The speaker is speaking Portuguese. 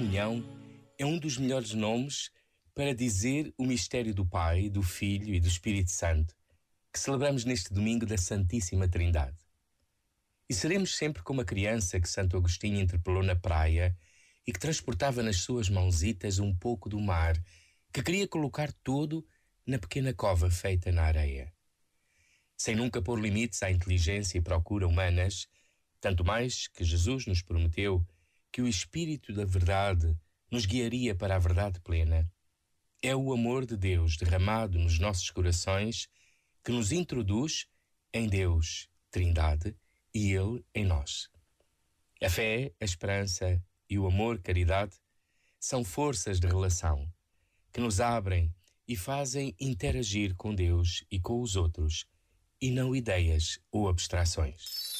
comunhão é um dos melhores nomes para dizer o mistério do Pai, do Filho e do Espírito Santo, que celebramos neste domingo da Santíssima Trindade. E seremos sempre como a criança que Santo Agostinho interpelou na praia e que transportava nas suas mãozitas um pouco do mar, que queria colocar todo na pequena cova feita na areia. Sem nunca pôr limites à inteligência e procura humanas, tanto mais que Jesus nos prometeu que o Espírito da Verdade nos guiaria para a verdade plena. É o amor de Deus derramado nos nossos corações que nos introduz em Deus, Trindade, e Ele em nós. A fé, a esperança e o amor, caridade, são forças de relação que nos abrem e fazem interagir com Deus e com os outros, e não ideias ou abstrações.